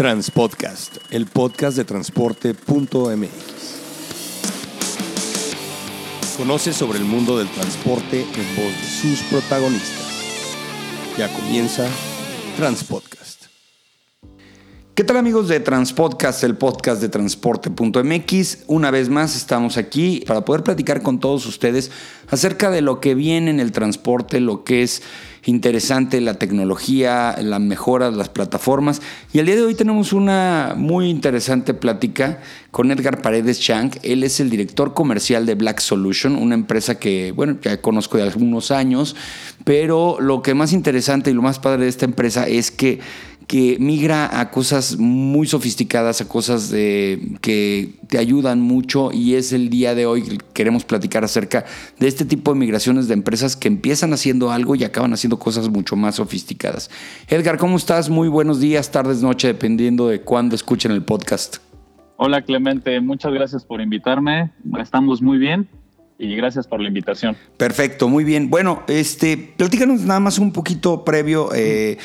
Transpodcast, el podcast de transporte.mx. Conoce sobre el mundo del transporte en voz de sus protagonistas. Ya comienza Transpodcast. ¿Qué tal amigos de Transpodcast, el podcast de transporte.mx? Una vez más estamos aquí para poder platicar con todos ustedes acerca de lo que viene en el transporte, lo que es interesante la tecnología, la mejora de las plataformas. Y el día de hoy tenemos una muy interesante plática con Edgar Paredes Chang. Él es el director comercial de Black Solution, una empresa que, bueno, ya conozco de algunos años, pero lo que más interesante y lo más padre de esta empresa es que que migra a cosas muy sofisticadas, a cosas de, que te ayudan mucho y es el día de hoy queremos platicar acerca de este tipo de migraciones de empresas que empiezan haciendo algo y acaban haciendo cosas mucho más sofisticadas. Edgar, ¿cómo estás? Muy buenos días, tardes, noche, dependiendo de cuándo escuchen el podcast. Hola Clemente, muchas gracias por invitarme. Estamos muy bien y gracias por la invitación. Perfecto, muy bien. Bueno, este, platícanos nada más un poquito previo. Eh,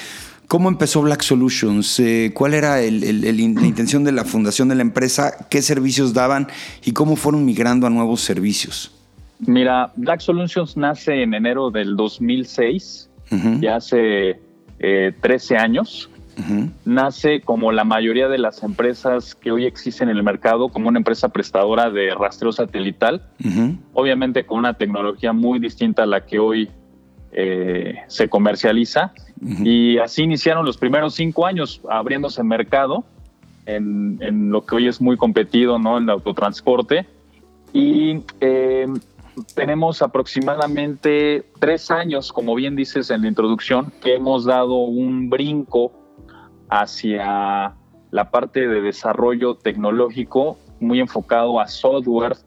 ¿Cómo empezó Black Solutions? Eh, ¿Cuál era la intención de la fundación de la empresa? ¿Qué servicios daban? ¿Y cómo fueron migrando a nuevos servicios? Mira, Black Solutions nace en enero del 2006, ya hace 13 eh, años. Nace como la mayoría de las empresas que hoy existen en el mercado, como una empresa prestadora de rastreo satelital, obviamente con una tecnología muy distinta a la que hoy eh, se comercializa y así iniciaron los primeros cinco años abriéndose mercado en, lo que hoy es muy competido, ¿no? El autotransporte. Y eh, tenemos aproximadamente tres años, como bien dices en la introducción, que hemos dado un brinco hacia la parte de desarrollo tecnológico muy enfocado a software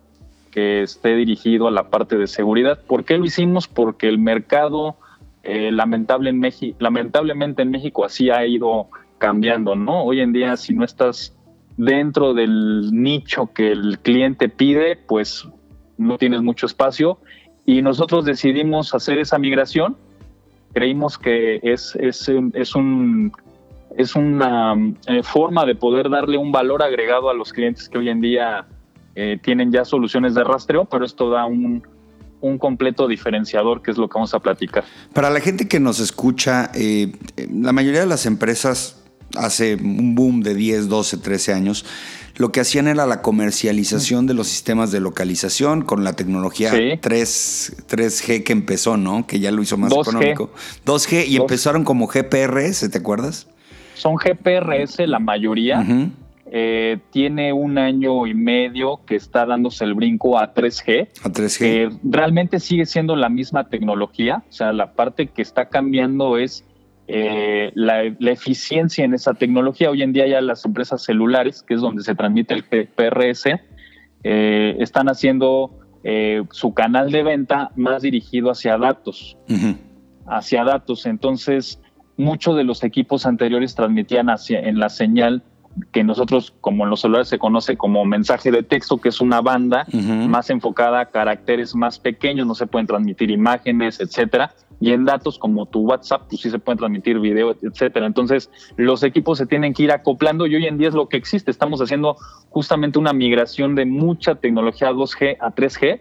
que esté dirigido a la parte de seguridad. ¿Por qué lo hicimos? Porque el mercado eh, lamentable en lamentablemente en México así ha ido cambiando, ¿no? Hoy en día si no estás dentro del nicho que el cliente pide, pues no tienes mucho espacio y nosotros decidimos hacer esa migración. Creímos que es, es, es, un, es una eh, forma de poder darle un valor agregado a los clientes que hoy en día eh, tienen ya soluciones de rastreo, pero esto da un, un completo diferenciador, que es lo que vamos a platicar. Para la gente que nos escucha, eh, la mayoría de las empresas hace un boom de 10, 12, 13 años, lo que hacían era la comercialización de los sistemas de localización con la tecnología 3, 3G que empezó, ¿no? Que ya lo hizo más económico. 2G y empezaron como GPRS, ¿te acuerdas? Son GPRS la mayoría. Eh, tiene un año y medio que está dándose el brinco a 3G. A 3G. realmente sigue siendo la misma tecnología. O sea, la parte que está cambiando es eh, la, eficiencia en esa tecnología. Hoy en día ya las empresas celulares, que es donde se transmite el PRS, eh, están haciendo su canal de venta más dirigido hacia datos. Hacia datos. Entonces, muchos de los equipos anteriores transmitían hacia, en la señal que nosotros, como en los celulares se conoce como mensaje de texto, que es una banda más enfocada a caracteres más pequeños, no se pueden transmitir imágenes, etcétera. Y en datos como tu WhatsApp, pues sí se pueden transmitir video, etcétera. Entonces, los equipos se tienen que ir acoplando y hoy en día es lo que existe. Estamos haciendo justamente una migración de mucha tecnología 2G a 3G.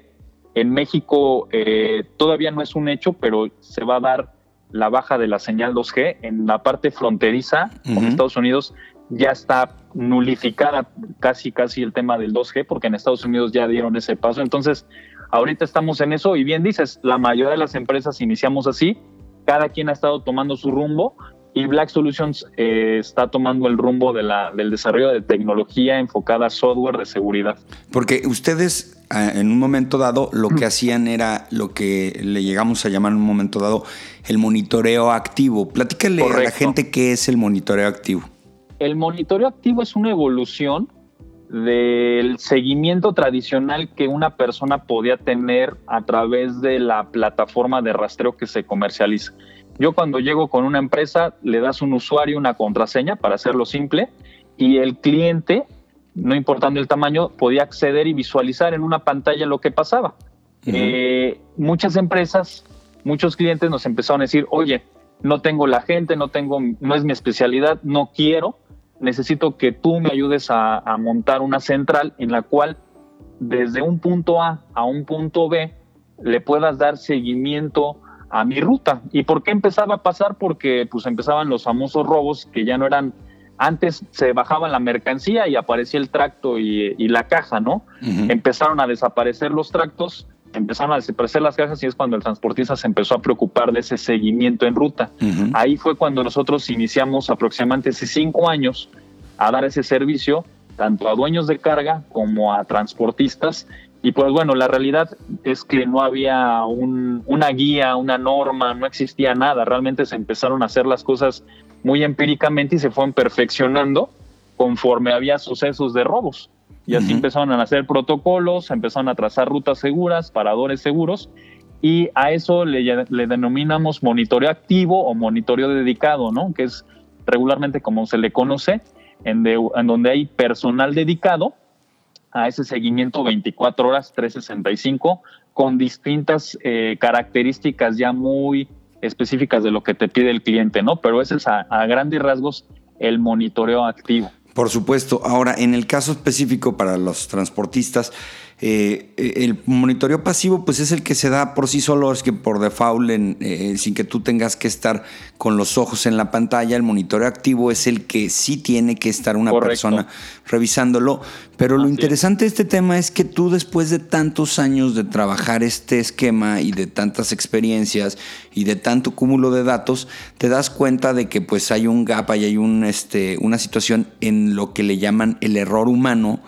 En México eh, todavía no es un hecho, pero se va a dar la baja de la señal 2G en la parte fronteriza con Estados Unidos ya está nulificada casi casi el tema del 2G porque en Estados Unidos ya dieron ese paso. Entonces, ahorita estamos en eso y bien dices, la mayoría de las empresas iniciamos así, cada quien ha estado tomando su rumbo y Black Solutions eh, está tomando el rumbo de la, del desarrollo de tecnología enfocada a software de seguridad. Porque ustedes ah, en un momento dado lo que hacían era lo que le llegamos a llamar en un momento dado el monitoreo activo. Platícale a la gente qué es el monitoreo activo. El monitoreo activo es una evolución del seguimiento tradicional que una persona podía tener a través de la plataforma de rastreo que se comercializa. Yo cuando llego con una empresa le das un usuario, una contraseña para hacerlo simple y el cliente, no importando el tamaño, podía acceder y visualizar en una pantalla lo que pasaba. Eh, muchas empresas, muchos clientes nos empezaron a decir, oye, no tengo la gente, no tengo, no es mi especialidad, no quiero, necesito que tú me ayudes a, a montar una central en la cual desde un punto A a un punto B le puedas dar seguimiento a mi ruta. ¿Y por qué empezaba a pasar? Porque pues empezaban los famosos robos que ya no eran antes se bajaba la mercancía y aparecía el tracto y, la caja, ¿no? Empezaron a desaparecer los tractos, empezaron a desaparecer las cajas y es cuando el transportista se empezó a preocupar de ese seguimiento en ruta. Ahí fue cuando nosotros iniciamos aproximadamente hace cinco años a dar ese servicio tanto a dueños de carga como a transportistas. Y pues bueno, la realidad es que no había una guía, una norma, no existía nada. Realmente se empezaron a hacer las cosas muy empíricamente y se fueron perfeccionando conforme había sucesos de robos. Y así empezaron a hacer protocolos, empezaron a trazar rutas seguras, paradores seguros, y a eso le, le denominamos monitoreo activo o monitoreo dedicado, ¿no? Que es regularmente como se le conoce, en, en donde hay personal dedicado a ese seguimiento 24 horas, 365, con distintas eh, características ya muy específicas de lo que te pide el cliente, ¿no? Pero ese es a, grandes rasgos el monitoreo activo. Por supuesto. Ahora, en el caso específico para los transportistas, eh, el monitoreo pasivo pues es el que se da por sí solo, es que por default, eh, sin que tú tengas que estar con los ojos en la pantalla, el monitoreo activo es el que sí tiene que estar una persona revisándolo. Pero lo interesante de este tema es que tú después de tantos años de trabajar este esquema y de tantas experiencias y de tanto cúmulo de datos, te das cuenta de que pues hay un gap, y hay un, este, una situación en lo que le llaman el error humano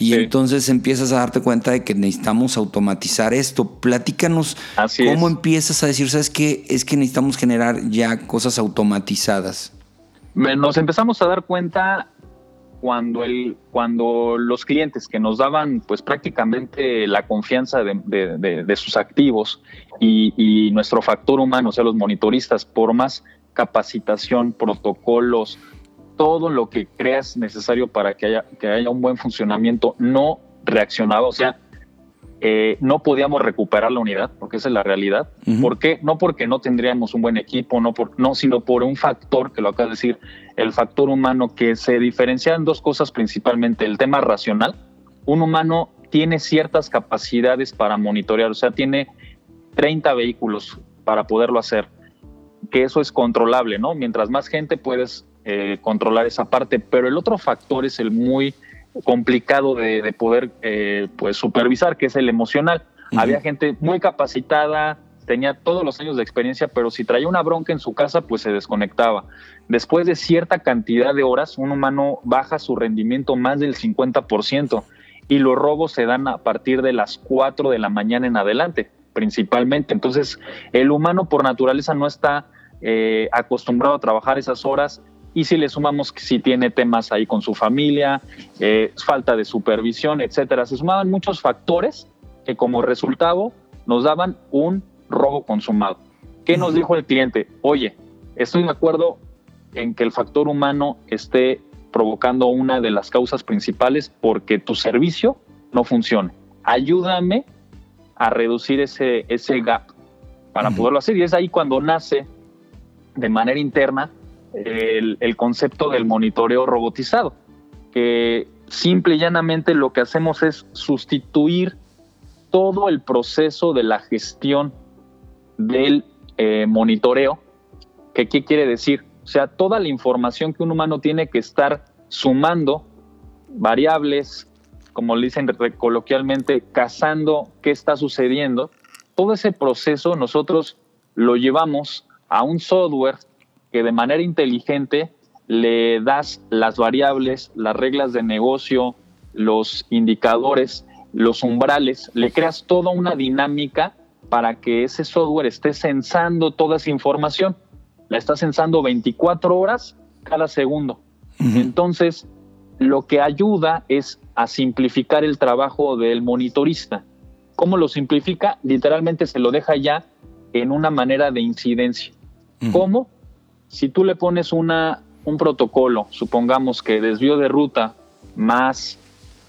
y entonces empiezas a darte cuenta de que necesitamos automatizar esto. Platícanos cómo empiezas a decir, ¿sabes qué? Es que necesitamos generar ya cosas automatizadas. Nos empezamos a dar cuenta cuando, el, cuando los clientes que nos daban pues prácticamente la confianza de, sus activos y, y, nuestro factor humano, o sea, los monitoristas, por más capacitación, protocolos, todo lo que creas necesario para que haya, que haya un buen funcionamiento no reaccionaba, o sea, eh, no podíamos recuperar la unidad, porque esa es la realidad. ¿Por qué? No porque no tendríamos un buen equipo, no, por, no, sino por un factor, que lo acabo de decir, el factor humano que se diferencia en dos cosas principalmente, el tema racional. Un humano tiene ciertas capacidades para monitorear, o sea, tiene 30 vehículos para poderlo hacer, que eso es controlable, ¿no? Mientras más gente puedes eh, controlar esa parte, pero el otro factor es el muy complicado de, poder eh, pues supervisar, que es el emocional. Había gente muy capacitada, tenía todos los años de experiencia, pero si traía una bronca en su casa, pues se desconectaba. Después de cierta cantidad de horas, un humano baja su rendimiento más del 50% y los robos se dan a partir de las 4 de la mañana en adelante, principalmente. Entonces, el humano por naturaleza no está eh, acostumbrado a trabajar esas horas y si le sumamos que si tiene temas ahí con su familia, eh, falta de supervisión, etcétera, se sumaban muchos factores que como resultado nos daban un robo consumado. ¿Qué nos dijo el cliente? Oye, estoy de acuerdo en que el factor humano esté provocando una de las causas principales porque tu servicio no funciona. Ayúdame a reducir ese, ese gap para poderlo hacer. Y es ahí cuando nace de manera interna el, concepto del monitoreo robotizado, que simple y llanamente lo que hacemos es sustituir todo el proceso de la gestión del eh, monitoreo. ¿Qué quiere decir? O sea, toda la información que un humano tiene que estar sumando variables, como dicen coloquialmente, cazando qué está sucediendo, todo ese proceso nosotros lo llevamos a un software que de manera inteligente le das las variables, las reglas de negocio, los indicadores, los umbrales, le creas toda una dinámica para que ese software esté censando toda esa información. La está censando 24 horas cada segundo. Entonces, lo que ayuda es a simplificar el trabajo del monitorista. ¿Cómo lo simplifica? Literalmente se lo deja ya en una manera de incidencia. ¿Cómo? Si tú le pones una, un protocolo, supongamos que desvío de ruta más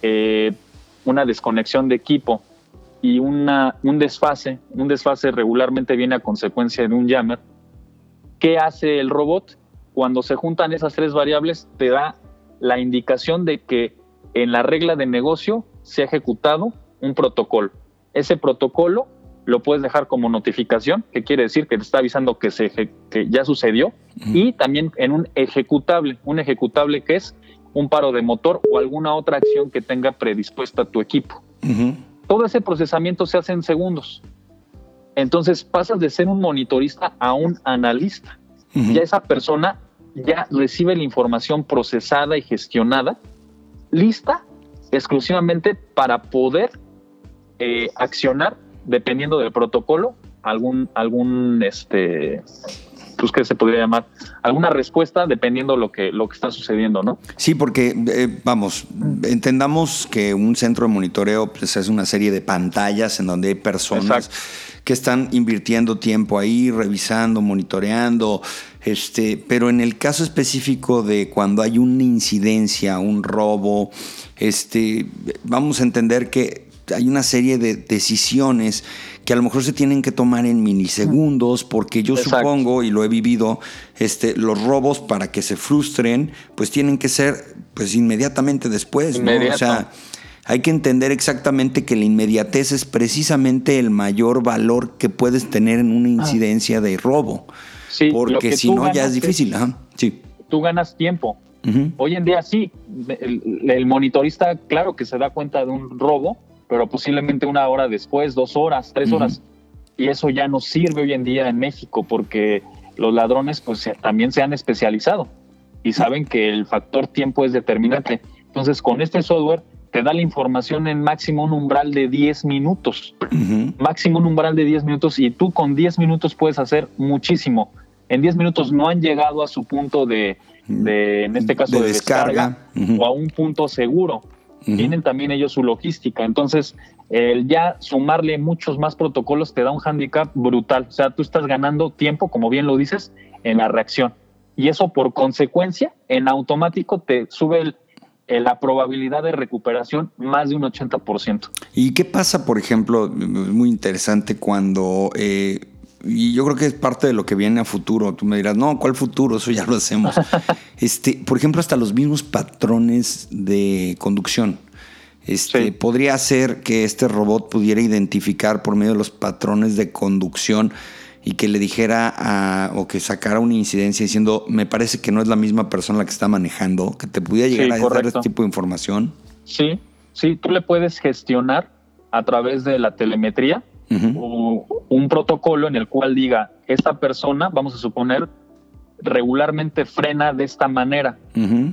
eh, una desconexión de equipo y una, un desfase, un desfase regularmente viene a consecuencia de un jammer, ¿qué hace el robot? Cuando se juntan esas tres variables, te da la indicación de que en la regla de negocio se ha ejecutado un protocolo. Ese protocolo lo puedes dejar como notificación, que quiere decir que te está avisando que, se, que ya sucedió, y también en un ejecutable, un ejecutable que es un paro de motor o alguna otra acción que tenga predispuesta tu equipo. Todo ese procesamiento se hace en segundos. Entonces pasas de ser un monitorista a un analista. Ya esa persona ya recibe la información procesada y gestionada, lista exclusivamente para poder eh, accionar dependiendo del protocolo algún algún este pues que se podría llamar alguna respuesta dependiendo lo que lo que está sucediendo, ¿no? Sí, porque eh, vamos, entendamos que un centro de monitoreo pues, es una serie de pantallas en donde hay personas que están invirtiendo tiempo ahí, revisando, monitoreando, este, pero en el caso específico de cuando hay una incidencia, un robo, este, vamos a entender que hay una serie de decisiones que a lo mejor se tienen que tomar en milisegundos, porque yo supongo, y lo he vivido, este, los robos para que se frustren, pues tienen que ser pues inmediatamente después, ¿no? O sea, hay que entender exactamente que la inmediatez es precisamente el mayor valor que puedes tener en una ah. incidencia de robo. Sí, porque si no ya es difícil. Sí. Tú ganas tiempo. Hoy en día sí, el, monitorista claro que se da cuenta de un robo, pero posiblemente una hora después, dos horas, tres horas. Y eso ya no sirve hoy en día en México porque los ladrones pues también se han especializado y saben que el factor tiempo es determinante. Entonces con este software te da la información en máximo un umbral de 10 minutos. Máximo un umbral de 10 minutos y tú con 10 minutos puedes hacer muchísimo. En 10 minutos no han llegado a su punto de, en este caso, de, descarga, o a un punto seguro tienen también ellos su logística. Entonces, el ya sumarle muchos más protocolos te da un handicap brutal. O sea, tú estás ganando tiempo, como bien lo dices, en la reacción. Y eso por consecuencia, en automático te sube la probabilidad de recuperación más de un 80%. ¿Y qué pasa, por ejemplo, muy interesante cuando... Eh, y yo creo que es parte de lo que viene a futuro. Tú me dirás, no, ¿cuál futuro? Eso ya lo hacemos. este, por ejemplo, hasta los mismos patrones de conducción. Este, Podría ser que este robot pudiera identificar por medio de los patrones de conducción y que le dijera a, o que sacara una incidencia diciendo, me parece que no es la misma persona la que está manejando, que te pudiera llegar a dar este tipo de información. Sí, sí, tú le puedes gestionar a través de la telemetría un protocolo en el cual diga, esta persona, vamos a suponer, regularmente frena de esta manera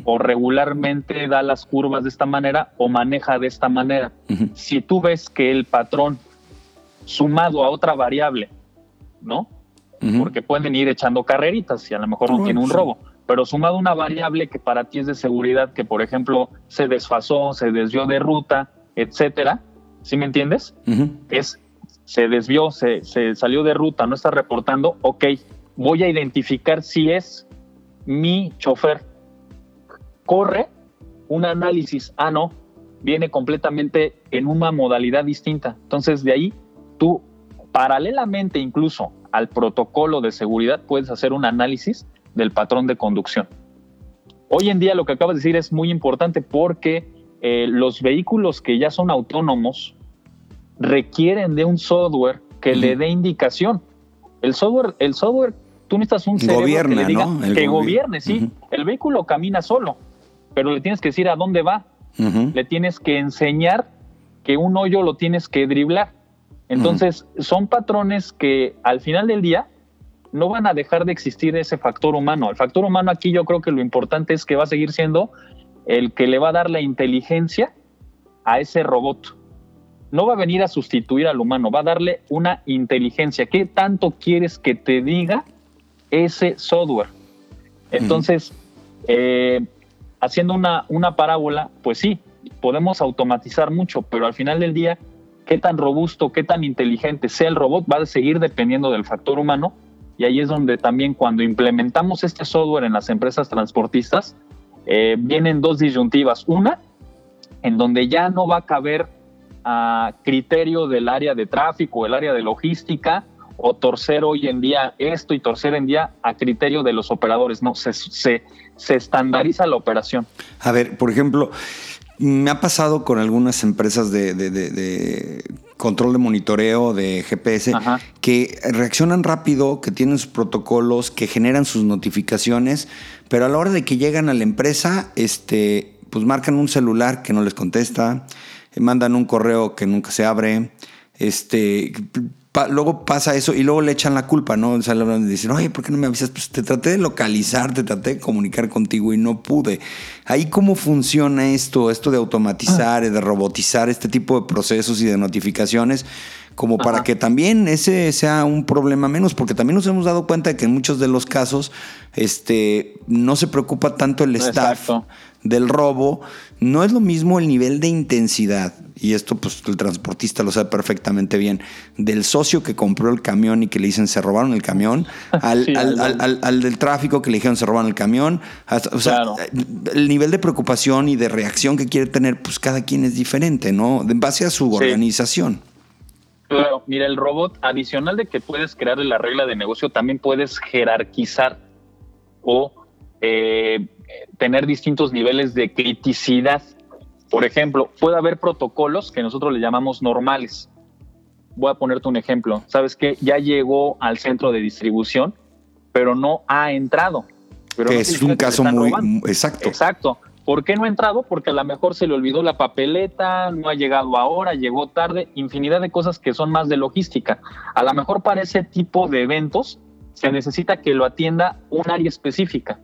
o regularmente da las curvas de esta manera o maneja de esta manera. Si tú ves que el patrón sumado a otra variable, ¿no? Porque pueden ir echando carreritas y a lo mejor no tiene un robo, pero sumado a una variable que para ti es de seguridad, que por ejemplo se desfasó, se desvió de ruta, etcétera, ¿sí me entiendes? Es se desvió, se, salió de ruta, no está reportando, ok, voy a identificar si es mi chofer. Corre un análisis, ah, no, viene completamente en una modalidad distinta. Entonces, de ahí tú, paralelamente incluso al protocolo de seguridad, puedes hacer un análisis del patrón de conducción. Hoy en día lo que acabas de decir es muy importante porque eh, los vehículos que ya son autónomos requieren de un software que le dé indicación. El software, el software, tú necesitas un cerebro que le diga que gobierne, sí. El vehículo camina solo, pero le tienes que decir a dónde va. Le tienes que enseñar que un hoyo lo tienes que driblar. Entonces, son patrones que al final del día no van a dejar de existir ese factor humano. El factor humano aquí yo creo que lo importante es que va a seguir siendo el que le va a dar la inteligencia a ese robot no va a venir a sustituir al humano, va a darle una inteligencia. ¿Qué tanto quieres que te diga ese software? Entonces, eh, haciendo una, una parábola, pues sí, podemos automatizar mucho, pero al final del día, qué tan robusto, qué tan inteligente sea el robot va a seguir dependiendo del factor humano. Y ahí es donde también cuando implementamos este software en las empresas transportistas, eh, vienen dos disyuntivas. Una, en donde ya no va a caber a criterio del área de tráfico, el área de logística o torcer hoy en día esto y torcer en día a criterio de los operadores, no, se, se, se estandariza la operación. A ver, por ejemplo, me ha pasado con algunas empresas de, control de monitoreo de GPS que reaccionan rápido, que tienen sus protocolos, que generan sus notificaciones, pero a la hora de que llegan a la empresa, este, pues marcan un celular que no les contesta, mandan un correo que nunca se abre, este, luego pasa eso y luego le echan la culpa, ¿no? O sea, le dicen, oye, ¿por qué no me avisas? Pues te traté de localizar, te traté de comunicar contigo y no pude. Ahí cómo funciona esto, esto de automatizar, y de robotizar este tipo de procesos y de notificaciones, como para que también ese sea un problema menos, porque también nos hemos dado cuenta de que en muchos de los casos este, no se preocupa tanto el staff del robo, no es lo mismo el nivel de intensidad y esto pues el transportista lo sabe perfectamente bien, del socio que compró el camión y que le dicen se robaron el camión, al, al, del tráfico que le dijeron se robaron el camión, o sea, el nivel de preocupación y de reacción que quiere tener, pues cada quien es diferente, ¿no? En base a su organización. Claro, mira, el robot, adicional de que puedes crear la regla de negocio, también puedes jerarquizar o eh, tener distintos niveles de criticidad por ejemplo, puede haber protocolos que nosotros le llamamos normales. Voy a ponerte un ejemplo. Sabes que ya llegó al centro de distribución, pero no ha entrado. Pero es un caso muy exacto. Exacto. ¿Por qué no ha entrado? Porque a lo mejor se le olvidó la papeleta, no ha llegado ahora, llegó tarde, infinidad de cosas que son más de logística. A lo mejor para ese tipo de eventos se necesita que lo atienda un área específica.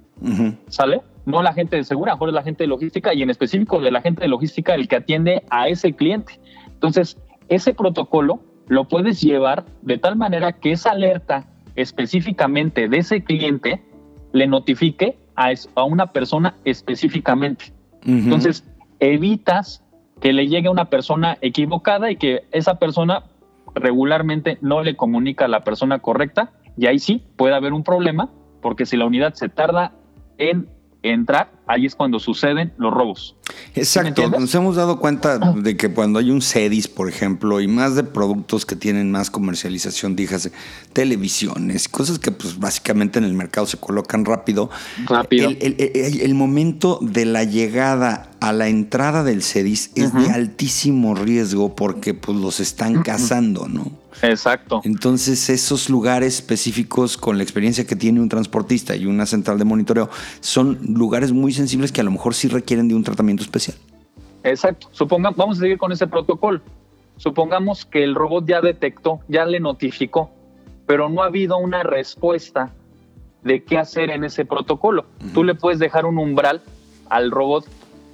¿Sale? no la gente de segura, mejor es la gente de logística y en específico de la gente de logística el que atiende a ese cliente. Entonces, ese protocolo lo puedes llevar de tal manera que esa alerta específicamente de ese cliente le notifique a, a una persona específicamente. Entonces, evitas que le llegue a una persona equivocada y que esa persona regularmente no le comunica a la persona correcta y ahí sí puede haber un problema porque si la unidad se tarda en entrar, ahí es cuando suceden los robos. Exacto, nos hemos dado cuenta ah. de que cuando hay un CEDIS, por ejemplo, y más de productos que tienen más comercialización, dígase, televisiones, cosas que pues básicamente en el mercado se colocan rápido. Rápido. El, momento de la llegada a la entrada del CEDIS es de altísimo riesgo porque pues los están cazando, ¿no? Exacto. Entonces, esos lugares específicos con la experiencia que tiene un transportista y una central de monitoreo son lugares muy sensibles que a lo mejor sí requieren de un tratamiento especial. Exacto. Supongamos, vamos a seguir con ese protocolo. Supongamos que el robot ya detectó, ya le notificó, pero no ha habido una respuesta de qué hacer en ese protocolo. Tú le puedes dejar un umbral al robot.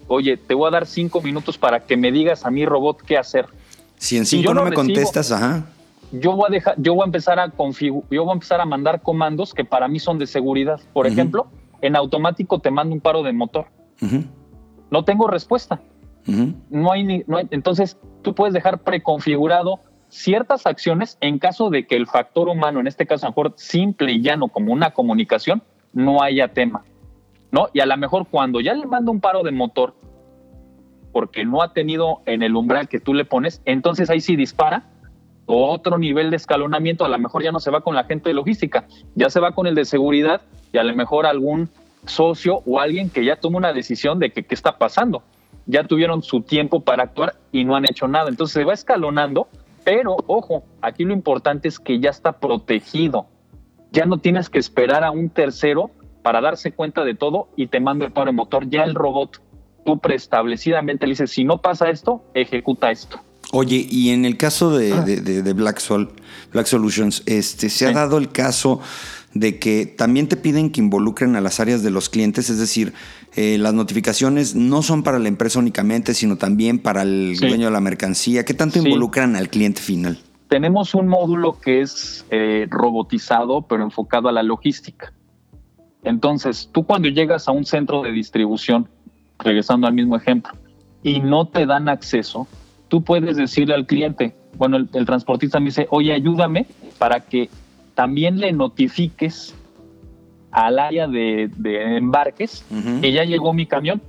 Oye, te voy a dar cinco minutos para que me digas a mi robot qué hacer. Si en cinco no, me contestas, ajá yo voy a dejar, yo voy a empezar a yo voy a empezar a mandar comandos que para mí son de seguridad. Por ejemplo, en automático te mando un paro de motor. No tengo respuesta. no, hay ni, entonces, tú puedes dejar preconfigurado ciertas acciones en caso de que el factor humano, en este caso, a lo mejor simple y llano como una comunicación, no haya tema. ¿no? Y a lo mejor cuando ya le mando un paro de motor, porque no ha tenido en el umbral que tú le pones, entonces ahí sí dispara otro nivel de escalonamiento, a lo mejor ya no se va con la gente de logística, ya se va con el de seguridad y a lo mejor algún socio o alguien que ya toma una decisión de que qué está pasando. Ya tuvieron su tiempo para actuar y no han hecho nada. Entonces se va escalonando, pero ojo, aquí lo importante es que ya está protegido. Ya no tienes que esperar a un tercero para darse cuenta de todo y te manda el paro motor. Ya el robot, tú preestablecidamente le dices, si no pasa esto, ejecuta esto. Oye, y en el caso de, ah. Black, Sol, Black Solutions, este, se ha dado el caso de que también te piden que involucren a las áreas de los clientes, es decir, eh, las notificaciones no son para la empresa únicamente, sino también para el dueño de la mercancía. ¿Qué tanto involucran al cliente final? Tenemos un módulo que es eh, robotizado, pero enfocado a la logística. Entonces, tú cuando llegas a un centro de distribución, regresando al mismo ejemplo, y no te dan acceso, tú puedes decirle al cliente, bueno, el, transportista me dice, oye, ayúdame para que también le notifiques al área de, embarques que ya llegó mi camión.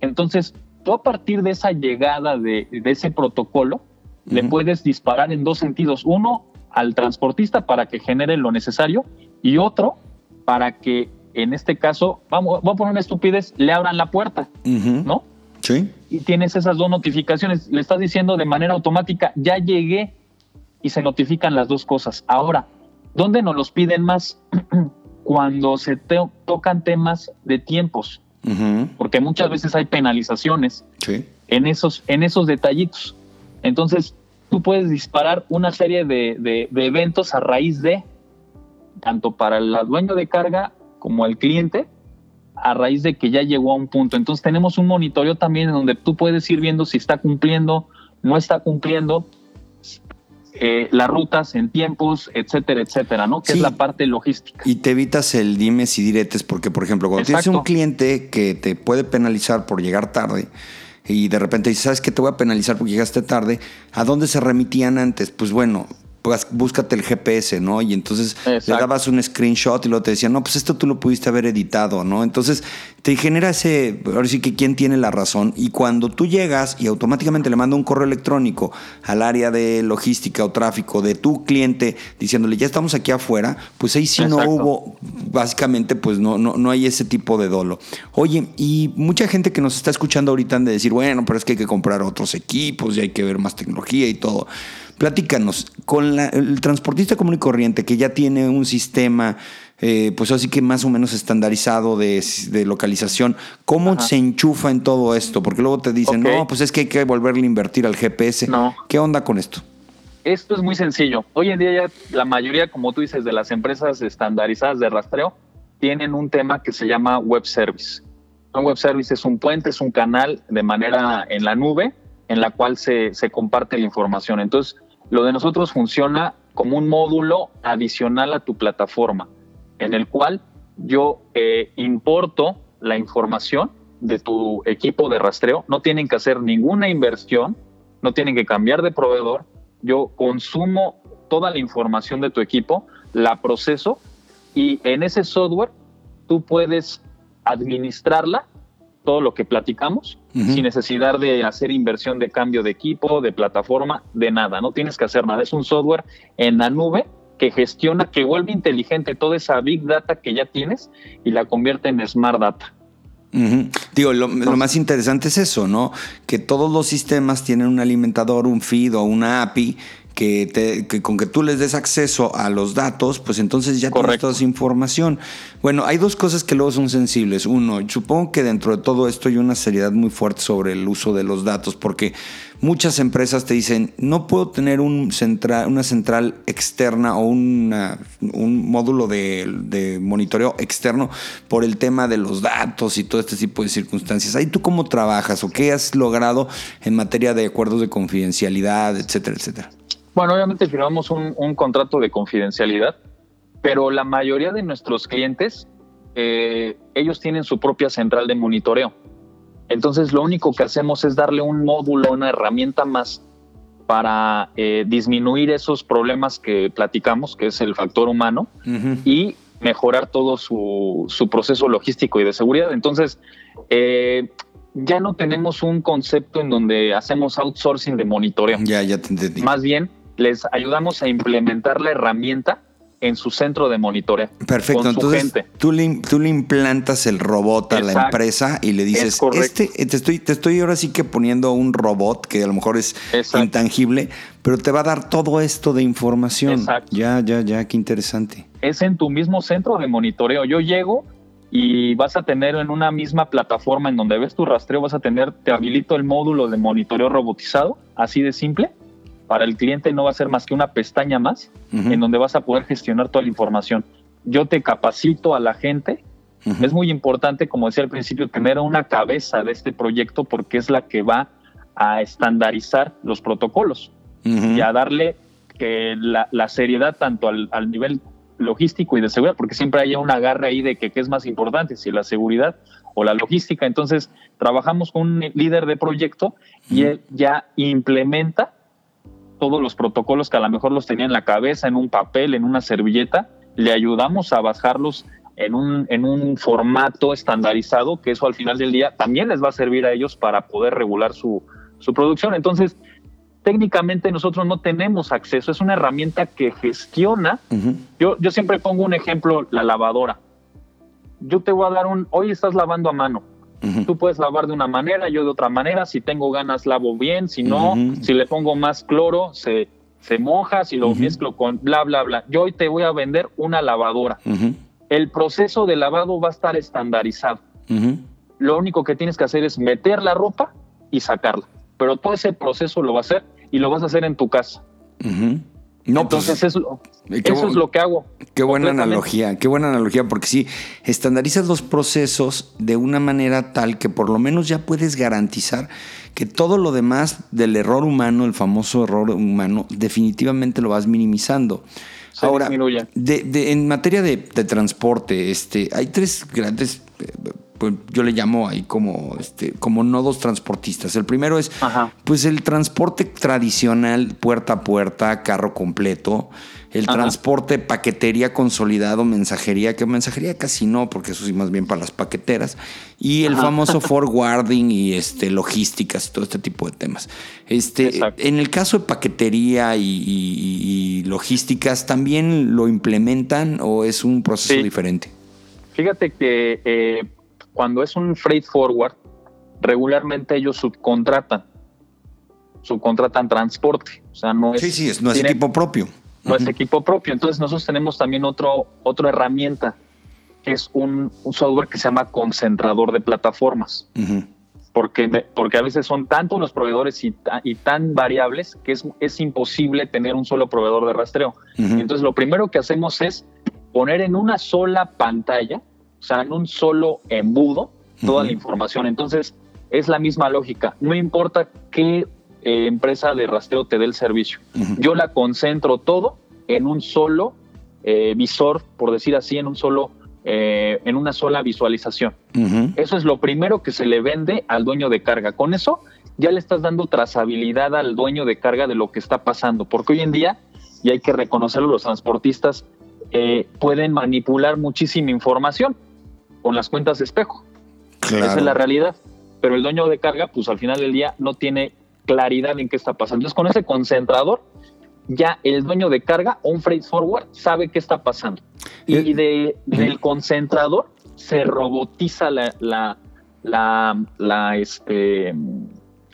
Entonces, tú a partir de esa llegada de, ese protocolo, le puedes disparar en dos sentidos. Uno, al transportista para que genere lo necesario y otro para que en este caso, vamos, voy a poner una estupidez, le abran la puerta, ¿no? Sí. Y tienes esas dos notificaciones, le estás diciendo de manera automática, ya llegué y se notifican las dos cosas. Ahora, ¿dónde nos los piden más? Cuando se tocan temas de tiempos, porque muchas veces hay penalizaciones en, esos, en esos detallitos. Entonces, tú puedes disparar una serie de, eventos a raíz de, tanto para el dueño de carga como el cliente, a raíz de que ya llegó a un punto. Entonces tenemos un monitoreo también en donde tú puedes ir viendo si está cumpliendo, no está cumpliendo, eh, las rutas en tiempos, etcétera, etcétera, ¿no? Que es la parte logística. Y te evitas el dimes y diretes, porque, por ejemplo, cuando tienes un cliente que te puede penalizar por llegar tarde, y de repente dices, ¿sabes qué? Te voy a penalizar porque llegaste tarde. ¿A dónde se remitían antes? Pues bueno, pues búscate el GPS, ¿no? Y entonces le dabas un screenshot y luego te decían, no, pues esto tú lo pudiste haber editado, ¿no? Entonces te genera ese, ahora sí que quién tiene la razón. Y cuando tú llegas y automáticamente le manda un correo electrónico al área de logística o tráfico de tu cliente diciéndole, ya estamos aquí afuera, pues ahí sí no hubo, básicamente, pues no, no, no hay ese tipo de dolo. Oye, y mucha gente que nos está escuchando ahorita han de decir, bueno, pero es que hay que comprar otros equipos y hay que ver más tecnología y todo. Platícanos, con el transportista común y corriente que ya tiene un sistema, eh, pues así que más o menos estandarizado de, localización, ¿cómo se enchufa en todo esto? Porque luego te dicen, no, pues es que hay que volverle a invertir al GPS. No. ¿Qué onda con esto? Esto es muy sencillo. Hoy en día ya la mayoría, como tú dices, de las empresas estandarizadas de rastreo tienen un tema que se llama web service. Un web service es un puente, es un canal de manera en la nube en la cual se, se comparte la información. Entonces, lo de nosotros funciona como un módulo adicional a tu plataforma, en el cual yo eh, importo la información de tu equipo de rastreo. No tienen que hacer ninguna inversión, no tienen que cambiar de proveedor. Yo consumo toda la información de tu equipo, la proceso y en ese software tú puedes administrarla todo lo que platicamos sin necesidad de hacer inversión de cambio de equipo, de plataforma, de nada. No tienes que hacer nada. Es un software en la nube que gestiona, que vuelve inteligente toda esa big data que ya tienes y la convierte en smart data. Digo, lo, lo, más interesante es eso, ¿no? Que todos los sistemas tienen un alimentador, un feed o una API que, te, con que tú les des acceso a los datos, pues entonces ya tienes toda esa información. Bueno, hay dos cosas que luego son sensibles. Uno, supongo que dentro de todo esto hay una seriedad muy fuerte sobre el uso de los datos, porque muchas empresas te dicen, no puedo tener un central, una central externa o una, un módulo de, de, monitoreo externo por el tema de los datos y todo este tipo de circunstancias. ¿Ahí tú cómo trabajas o qué has logrado en materia de acuerdos de confidencialidad, etcétera, etcétera? Bueno, obviamente firmamos un, contrato de confidencialidad, pero la mayoría de nuestros clientes, eh, ellos tienen su propia central de monitoreo. Entonces, lo único que hacemos es darle un módulo, una herramienta más para eh, disminuir esos problemas que platicamos, que es el factor humano, y mejorar todo su, proceso logístico y de seguridad. Entonces, eh, ya no tenemos un concepto en donde hacemos outsourcing de monitoreo. Ya, ya te entendí. Más bien, les ayudamos a implementar la herramienta en su centro de monitoreo. Perfecto, entonces Tú, le, tú le implantas el robot a la empresa y le dices, este, te estoy, te estoy ahora sí que poniendo un robot que a lo mejor es intangible, pero te va a dar todo esto de información. Exacto. Ya, ya, ya, qué interesante. Es en tu mismo centro de monitoreo. Yo llego y vas a tener en una misma plataforma en donde ves tu rastreo, vas a tener, te habilito el módulo de monitoreo robotizado, así de simple para el cliente no va a ser más que una pestaña más en donde vas a poder gestionar toda la información. Yo te capacito a la gente. Es muy importante, como decía al principio, tener una cabeza de este proyecto porque es la que va a estandarizar los protocolos y a darle que la, seriedad tanto al, nivel logístico y de seguridad, porque siempre hay un agarre ahí de que qué es más importante, si la seguridad o la logística. Entonces, trabajamos con un líder de proyecto y él ya implementa todos los protocolos que a lo mejor los tenía en la cabeza, en un papel, en una servilleta, le ayudamos a bajarlos en un, en un formato estandarizado, que eso al final del día también les va a servir a ellos para poder regular su, su producción. Entonces, técnicamente nosotros no tenemos acceso, es una herramienta que gestiona. yo, yo siempre pongo un ejemplo, la lavadora. Yo te voy a dar un, hoy estás lavando a mano. Tú puedes lavar de una manera, yo de otra manera. Si tengo ganas, lavo bien. Si no, si le pongo más cloro, se, se moja. Si lo mezclo con bla, bla, bla. Yo hoy te voy a vender una lavadora. El proceso de lavado va a estar estandarizado. Lo único que tienes que hacer es meter la ropa y sacarla. Pero todo ese proceso lo va a hacer y lo vas a hacer en tu casa. No, pues, Entonces eso, eso es lo que hago. Qué buena analogía, qué buena analogía, porque si estandarizas los procesos de una manera tal que por lo menos ya puedes garantizar que todo lo demás del error humano, el famoso error humano, definitivamente lo vas minimizando. Ahora, en materia de, de, transporte, este, hay tres grandes eh, pues yo le llamo ahí como, este, como nodos transportistas. El primero es pues el transporte tradicional, puerta a puerta, carro completo. El transporte paquetería consolidado, mensajería, que mensajería casi no, porque eso sí más bien para las paqueteras. Y el famoso forwarding y este, logísticas y todo este tipo de temas. Este, en el caso de paquetería y, logísticas, ¿también lo implementan o es un proceso diferente? Fíjate que eh, cuando es un freight forward, regularmente ellos subcontratan, subcontratan transporte, o sea, no es... Sí, sí, no es equipo propio. No es equipo propio, entonces nosotros tenemos también otro, otra herramienta, que es un, software que se llama concentrador de plataformas. Porque, porque a veces son tantos los proveedores y, y tan variables que es, es, imposible tener un solo proveedor de rastreo. Entonces lo primero que hacemos es poner en una sola pantalla o sea, en un solo embudo, toda la información. Entonces, es la misma lógica. No importa qué eh, empresa de rastreo te dé el servicio. Yo la concentro todo en un solo eh, visor, por decir así, en un solo, eh, en una sola visualización. Eso es lo primero que se le vende al dueño de carga. Con eso ya le estás dando trazabilidad al dueño de carga de lo que está pasando, porque hoy en día, y hay que reconocerlo, los transportistas pueden manipular muchísima información con las cuentas de espejo. Esa es la realidad. Pero el dueño de carga, pues al final del día no tiene claridad en qué está pasando. Entonces, con ese concentrador, ya el dueño de carga o un freight forward sabe qué está pasando. Y eh, de, del concentrador se robotiza la, la, la, la, este,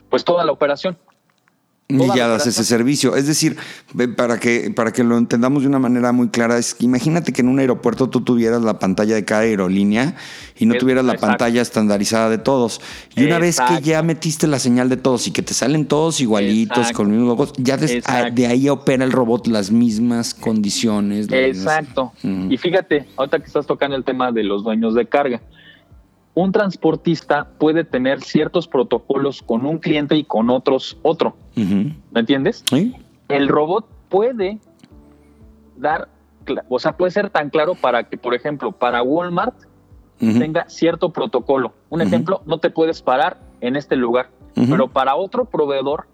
pues toda la operación y ya das ese servicio. Es decir, para que, para que lo entendamos de una manera muy clara, es imagínate que en un aeropuerto tú tuvieras la pantalla de cada aerolínea y no tuvieras la pantalla estandarizada de todos. Y una vez que ya metiste la señal de todos y que te salen todos igualitos, con los mismos logos, ya ah, de, ahí opera el robot las mismas condiciones. Exacto. Y fíjate, ahorita que estás tocando el tema de los dueños de carga un transportista puede tener ciertos protocolos con un cliente y con otros otro. ¿Me entiendes? El robot puede dar, o sea, puede ser tan claro para que, por ejemplo, para Walmart tenga cierto protocolo. Un ejemplo, no te puedes parar en este lugar, pero para otro proveedor,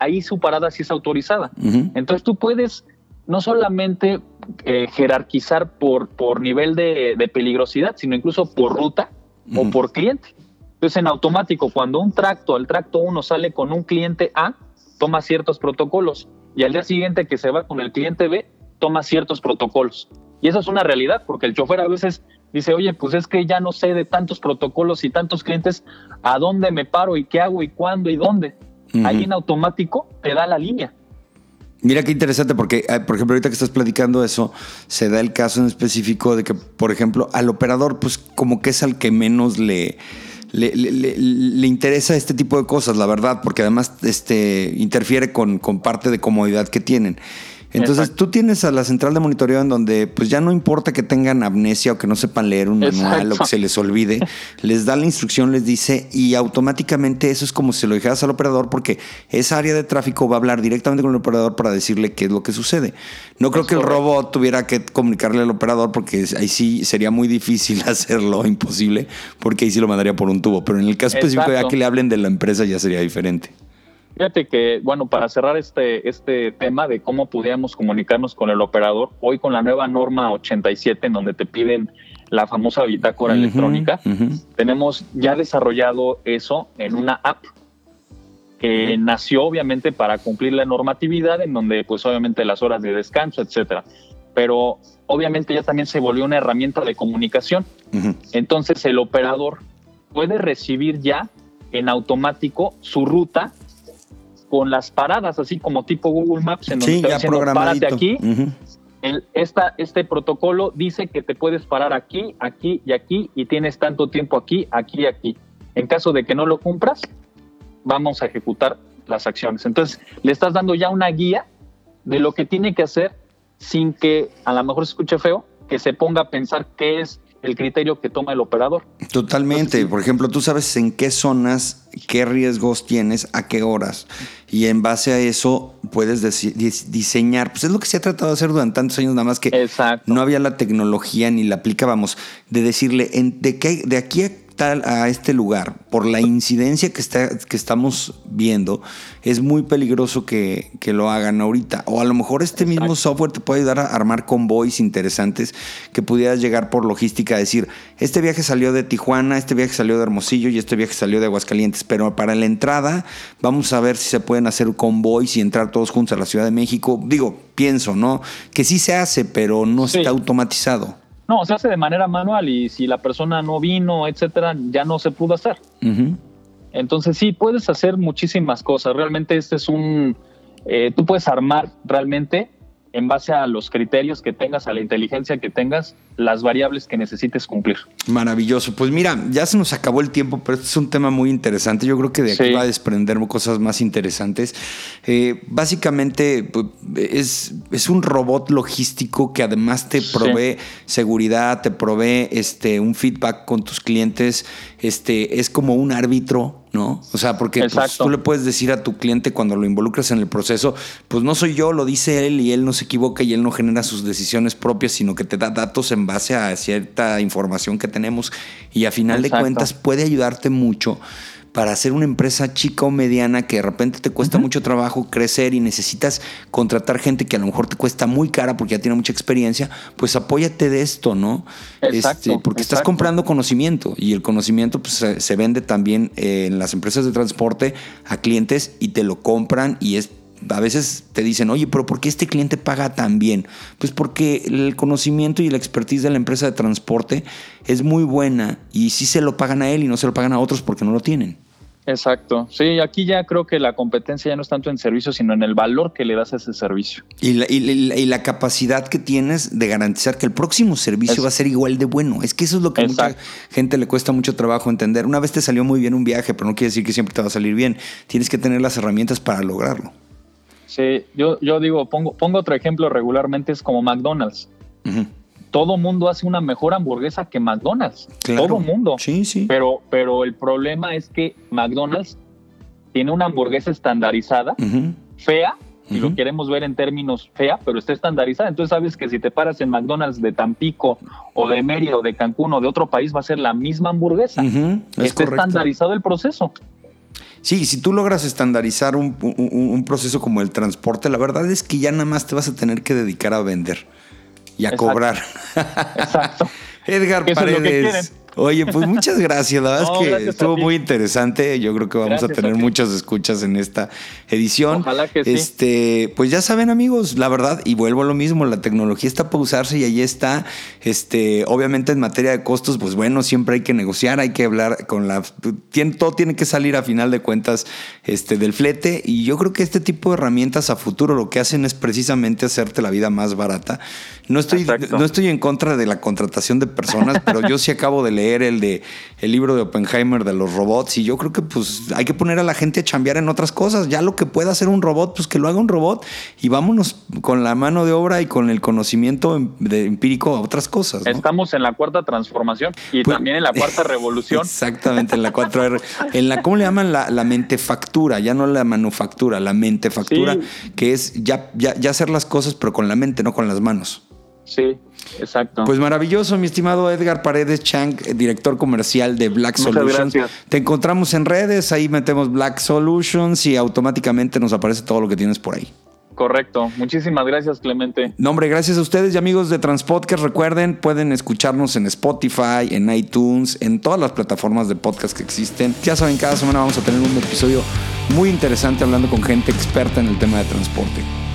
ahí su parada sí es autorizada. Entonces tú puedes no solamente eh, jerarquizar por, por nivel de, de, peligrosidad, sino incluso por ruta o por cliente. Entonces, en automático, cuando un tracto, el tracto 1 sale con un cliente A, toma ciertos protocolos. Y al día siguiente que se va con el cliente B, toma ciertos protocolos. Y eso es una realidad, porque el chofer a veces dice, oye, pues es que ya no sé de tantos protocolos y tantos clientes, a dónde me paro y qué hago y cuándo y dónde. Ahí en automático te da la línea. Mira qué interesante, porque, eh, por ejemplo, ahorita que estás platicando eso, se da el caso en específico de que, por ejemplo, al operador, pues como que es al que menos le, le, interesa este tipo de cosas, la verdad, porque además este, interfiere con, con parte de comodidad que tienen. Entonces tú tienes a la central de monitoreo en donde pues ya no importa que tengan amnesia o que no sepan leer un manual o que se les olvide, les da la instrucción, les dice y automáticamente eso es como si lo dijeras al operador porque esa área de tráfico va a hablar directamente con el operador para decirle qué es lo que sucede. No creo que el robot tuviera que comunicarle al operador porque ahí sí sería muy difícil hacerlo, imposible, porque ahí sí lo mandaría por un tubo, pero en el caso específico ya que le hablen de la empresa ya sería diferente. Fíjate que, bueno, para cerrar este, este tema de cómo pudiéramos comunicarnos con el operador, hoy con la nueva norma 87, en donde te piden la famosa bitácora electrónica, tenemos ya desarrollado eso en una app. que nació obviamente para cumplir la normatividad, en donde pues obviamente las horas de descanso, etcétera. Pero obviamente ya también se volvió una herramienta de comunicación. Entonces el operador puede recibir ya en automático su ruta con las paradas, así como tipo Google Maps, en donde sí, ya párate aquí. esta, este protocolo dice que te puedes parar aquí, aquí y aquí y tienes tanto tiempo aquí, aquí y aquí. En caso de que no lo cumplas, vamos a ejecutar las acciones. Entonces, le estás dando ya una guía de lo que tiene que hacer sin que a lo mejor se escuche feo, que se ponga a pensar qué es el criterio que toma el operador. Totalmente. Por ejemplo, tú sabes en qué zonas, qué riesgos tienes, a qué horas. Y en base a eso puedes diseñar. Pues es lo que se ha tratado de hacer durante tantos años, nada más que no había la tecnología ni la aplicábamos. De decirle, en, de, qué, de aquí a a este lugar, por la incidencia que, está, que estamos viendo, es muy peligroso que, lo hagan ahorita. O a lo mejor este mismo software te puede ayudar a armar convoys interesantes que pudieras llegar por logística a decir, este viaje salió de Tijuana, este viaje salió de Hermosillo y este viaje salió de Aguascalientes. Pero para la entrada, vamos a ver si se pueden hacer convoys y entrar todos juntos a la Ciudad de México. Digo, pienso, ¿no? Que sí se hace, pero no está automatizado. No, se hace de manera manual y si la persona no vino, etcétera, ya no se pudo hacer. Entonces sí, puedes hacer muchísimas cosas. Realmente este es un, eh, tú puedes armar realmente en base a los criterios que tengas, a la inteligencia que tengas, las variables que necesites cumplir. Maravilloso. Pues mira, ya se nos acabó el tiempo, pero este es un tema muy interesante. Yo creo que de aquí va a desprender cosas más interesantes. Eh, básicamente pues, es, es, un robot logístico que además te provee seguridad, te provee este, un feedback con tus clientes. Este, es como un árbitro ¿no? O sea, porque pues, tú le puedes decir a tu cliente cuando lo involucras en el proceso, pues no soy yo, lo dice él y él no se equivoca y él no genera sus decisiones propias, sino que te da datos en base a cierta información que tenemos. Y a final de cuentas puede ayudarte mucho para hacer una empresa chica o mediana que de repente te cuesta mucho trabajo crecer y necesitas contratar gente que a lo mejor te cuesta muy cara porque ya tiene mucha experiencia, pues apóyate de esto, ¿no? Exacto, este, porque estás comprando conocimiento y el conocimiento pues, se, vende también en las empresas de transporte a clientes y te lo compran y es a veces te dicen, oye, pero ¿por qué este cliente paga tan bien? Pues porque el conocimiento y la expertise de la empresa de transporte es muy buena y sí se lo pagan a él y no se lo pagan a otros porque no lo tienen. Exacto. Sí, aquí ya creo que la competencia ya no es tanto en servicio, sino en el valor que le das a ese servicio. Y la, y, la capacidad que tienes de garantizar que el próximo servicio va a ser igual de bueno. Es que eso es lo que a mucha gente le cuesta mucho trabajo entender. Una vez te salió muy bien un viaje, pero no quiere decir que siempre te va a salir bien. Tienes que tener las herramientas para lograrlo. Sí, yo, yo digo, pongo, pongo otro ejemplo regularmente, es como McDonald's todo mundo hace una mejor hamburguesa que McDonald's. Todo mundo. Sí, sí. Pero, pero el problema es que McDonald's tiene una hamburguesa estandarizada, fea, y lo queremos ver en términos fea, pero está estandarizada. Entonces sabes que si te paras en McDonald's de Tampico o de Mérida o de Cancún o de otro país, va a ser la misma hamburguesa. está estandarizado el proceso. Sí, si tú logras estandarizar un, un, proceso como el transporte, la verdad es que ya nada más te vas a tener que dedicar a vender y a cobrar. Exacto. Edgar Paredes. Oye, pues muchas gracias. La verdad es que estuvo muy interesante. Yo creo que vamos a tener muchas escuchas en esta edición. Ojalá que sí. Este, pues ya saben, amigos, la verdad, y vuelvo a lo mismo, la tecnología está para usarse y ahí está. Este, obviamente en materia de costos, pues bueno, siempre hay que negociar, hay que hablar con la. todo tiene que salir a final de cuentas este, del flete. Y yo creo que este tipo de herramientas a futuro lo que hacen es precisamente hacerte la vida más barata. No estoy, no estoy en contra de la contratación de personas, pero yo sí acabo de leer el de el libro de Oppenheimer de los robots y yo creo que pues hay que poner a la gente a chambear en otras cosas. Ya lo que pueda hacer un robot, pues que lo haga un robot y vámonos con la mano de obra y con el conocimiento em, de empírico a otras cosas. Estamos en la cuarta transformación y pues, también en la cuarta revolución. Exactamente, en la cuarta en la ¿cómo le llaman la, la mentefactura? Ya no la manufactura, la mentefactura, que es ya, ya, ya hacer las cosas pero con la mente, no con las manos. Sí, exacto. Pues maravilloso, mi estimado Edgar Paredes Chang, director comercial de Black Solutions. Te encontramos en redes, ahí metemos Black Solutions y automáticamente nos aparece todo lo que tienes por ahí. Correcto. Muchísimas gracias, Clemente. No, hombre, gracias a ustedes y amigos de Transpodcast. Recuerden, pueden escucharnos en Spotify, en iTunes, en todas las plataformas de podcast que existen. Ya saben, cada semana vamos a tener un episodio muy interesante hablando con gente experta en el tema de transporte.